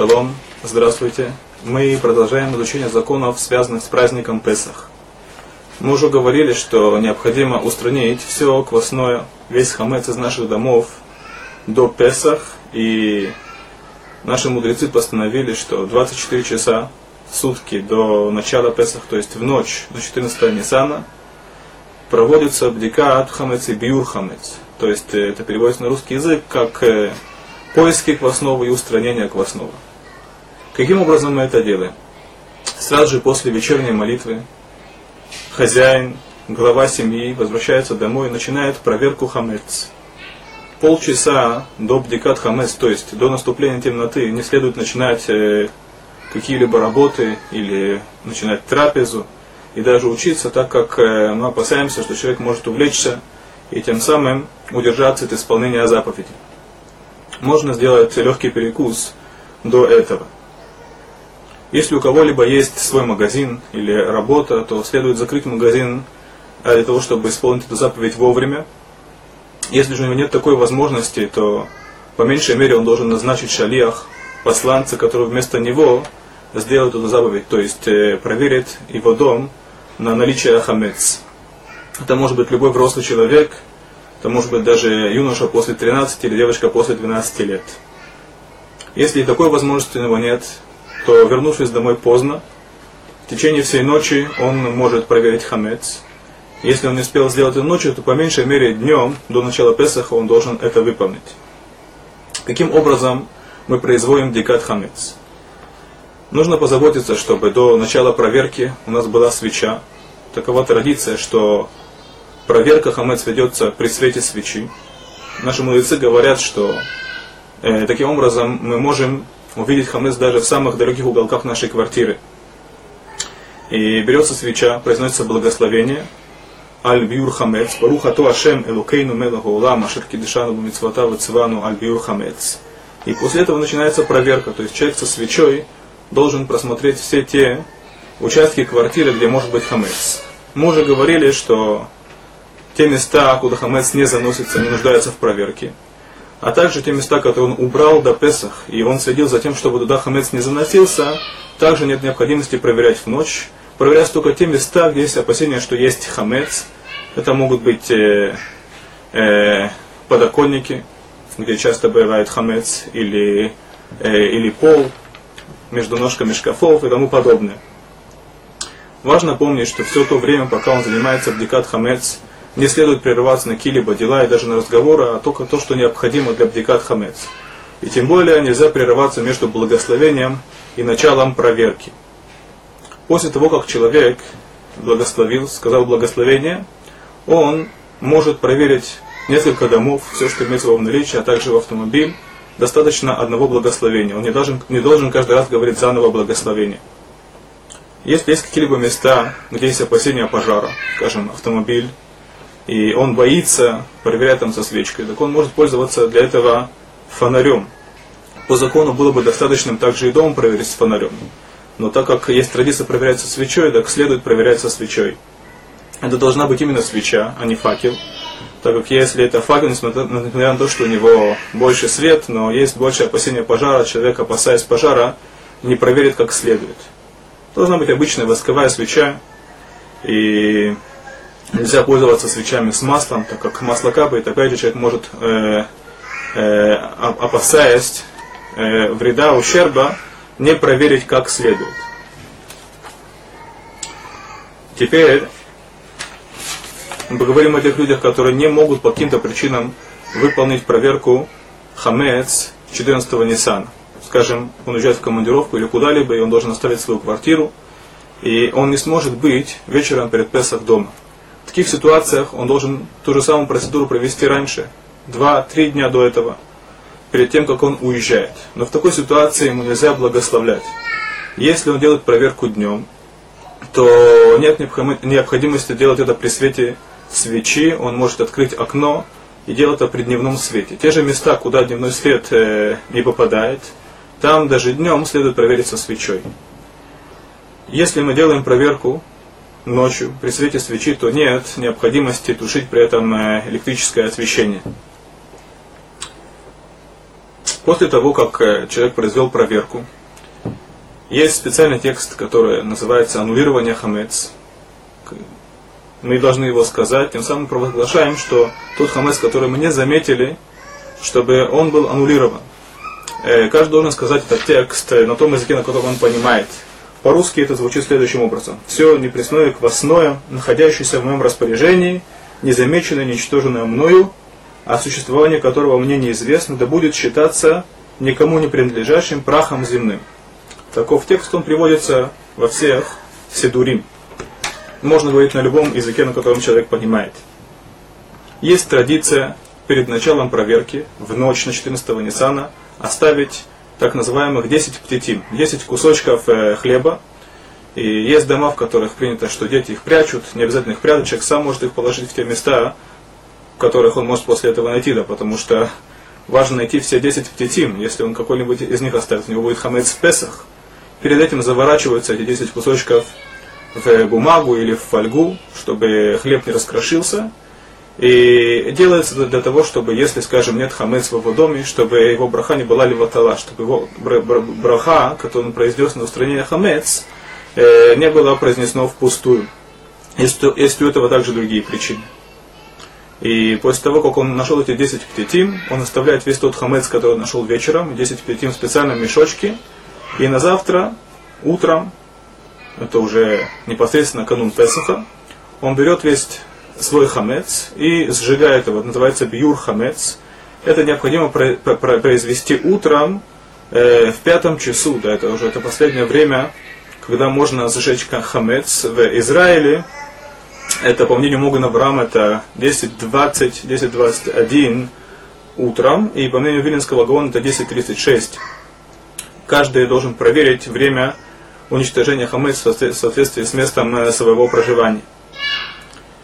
Шалом, здравствуйте. Мы продолжаем изучение законов, связанных с праздником Песах. Мы уже говорили, что необходимо устранить все квасное, весь хамец из наших домов до Песах. И наши мудрецы постановили, что 24 часа в сутки до начала Песах, то есть в ночь до 14 Нисана, проводится бдика от хамец и биур хамец. То есть э, это переводится на русский язык как э, поиски квасного и устранения квасного. Каким образом мы это делаем? Сразу же после вечерней молитвы хозяин, глава семьи возвращается домой и начинает проверку хамец. Полчаса до бдикат хамец, то есть до наступления темноты, не следует начинать э, какие-либо работы или начинать трапезу и даже учиться, так как э, мы опасаемся, что человек может увлечься и тем самым удержаться от исполнения заповедей. Можно сделать легкий перекус до этого. Если у кого-либо есть свой магазин или работа, то следует закрыть магазин для того, чтобы исполнить эту заповедь вовремя. Если же у него нет такой возможности, то по меньшей мере он должен назначить шалиях, посланца, который вместо него сделает эту заповедь, то есть э, проверит его дом на наличие хамец. Это может быть любой взрослый человек, это может быть даже юноша после 13 или девочка после 12 лет. Если такой возможности у него нет, то вернувшись домой поздно, в течение всей ночи он может проверить хамец. Если он не успел сделать это ночью, то по меньшей мере днем, до начала Песаха, он должен это выполнить. Каким образом мы производим дикат хамец? Нужно позаботиться, чтобы до начала проверки у нас была свеча. Такова традиция, что проверка хамец ведется при свете свечи. Наши мудрецы говорят, что э, таким образом мы можем увидеть хамец даже в самых далеких уголках нашей квартиры. И берется свеча, произносится благословение, Аль Биур Хамец, Баруха То Ашем Элукейну Мелаху Улам, Ашер Кидишану Мицвата Вацивану Аль Биур Хамец. И после этого начинается проверка, то есть человек со свечой должен просмотреть все те участки квартиры, где может быть хамец. Мы уже говорили, что те места, куда хамец не заносится, не нуждаются в проверке а также те места, которые он убрал до Песах, и он следил за тем, чтобы туда хамец не заносился, также нет необходимости проверять в ночь. Проверять только те места, где есть опасения, что есть хамец. Это могут быть э, э, подоконники, где часто бывает хамец, или, э, или пол, между ножками шкафов и тому подобное. Важно помнить, что все то время, пока он занимается бдикат хамец, не следует прерываться на какие-либо дела и даже на разговоры, а только то, что необходимо для бдикат хамец. И тем более нельзя прерываться между благословением и началом проверки. После того, как человек благословил, сказал благословение, он может проверить несколько домов, все, что имеется в наличии, а также в автомобиль, достаточно одного благословения. Он не должен, не должен каждый раз говорить заново благословение. Если есть какие-либо места, где есть опасения пожара, скажем, автомобиль, и он боится проверять там со свечкой, так он может пользоваться для этого фонарем. По закону было бы достаточным также и дом проверить с фонарем. Но так как есть традиция проверять со свечой, так следует проверять со свечой. Это должна быть именно свеча, а не факел. Так как если это факел, несмотря на то, что у него больше свет, но есть больше опасения пожара, человек, опасаясь пожара, не проверит как следует. Должна быть обычная восковая свеча, и Нельзя пользоваться свечами с маслом, так как масло капает, опять же человек может, э, э, опасаясь э, вреда, ущерба, не проверить как следует. Теперь мы поговорим о тех людях, которые не могут по каким-то причинам выполнить проверку хамец 14 Ниссана. Скажем, он уезжает в командировку или куда-либо, и он должен оставить свою квартиру, и он не сможет быть вечером перед Песах дома. Таких ситуациях он должен ту же самую процедуру провести раньше, два-три дня до этого, перед тем, как он уезжает. Но в такой ситуации ему нельзя благословлять. Если он делает проверку днем, то нет необходимости делать это при свете свечи, он может открыть окно и делать это при дневном свете. Те же места, куда дневной свет э, не попадает, там даже днем следует проверить со свечой. Если мы делаем проверку ночью при свете свечи, то нет необходимости тушить при этом э, электрическое освещение. После того, как э, человек произвел проверку, есть специальный текст, который называется «Аннулирование хамец». Мы должны его сказать, тем самым провозглашаем, что тот хамец, который мы не заметили, чтобы он был аннулирован. Э, каждый должен сказать этот текст на том языке, на котором он понимает. По-русски это звучит следующим образом. Все непресное, квасное, находящееся в моем распоряжении, незамеченное, ничтоженное мною, о существовании которого мне неизвестно, да будет считаться никому не принадлежащим прахом земным. Таков текст, он приводится во всех седурим. Можно говорить на любом языке, на котором человек понимает. Есть традиция перед началом проверки в ночь на 14 Ниссана оставить так называемых 10 птитим, 10 кусочков э, хлеба. И есть дома, в которых принято, что дети их прячут, не обязательно их прятать, человек сам может их положить в те места, в которых он может после этого найти, да, потому что важно найти все 10 птитим, если он какой-нибудь из них оставит, у него будет хамец в Песах. Перед этим заворачиваются эти 10 кусочков в бумагу или в фольгу, чтобы хлеб не раскрошился, и делается это для того, чтобы, если, скажем, нет хамец в его доме, чтобы его браха не была леватала, чтобы его браха, который он произнес на устранение хамец, э, не было произнесено впустую. Есть, есть у этого также другие причины. И после того, как он нашел эти 10 птитим, он оставляет весь тот хамец, который он нашел вечером, 10 птитим в специальном мешочке, и на завтра, утром, это уже непосредственно канун Песаха, он берет весь свой хамец и сжигает его, называется бьюр хамец. Это необходимо произвести утром э, в пятом часу, да, это уже это последнее время, когда можно зажечь хамец в Израиле. Это, по мнению Могана Авраама, это 10.20, 10.21 утром, и по мнению Виленского Гаона это 10.36. Каждый должен проверить время уничтожения хамец в соответствии с местом э, своего проживания.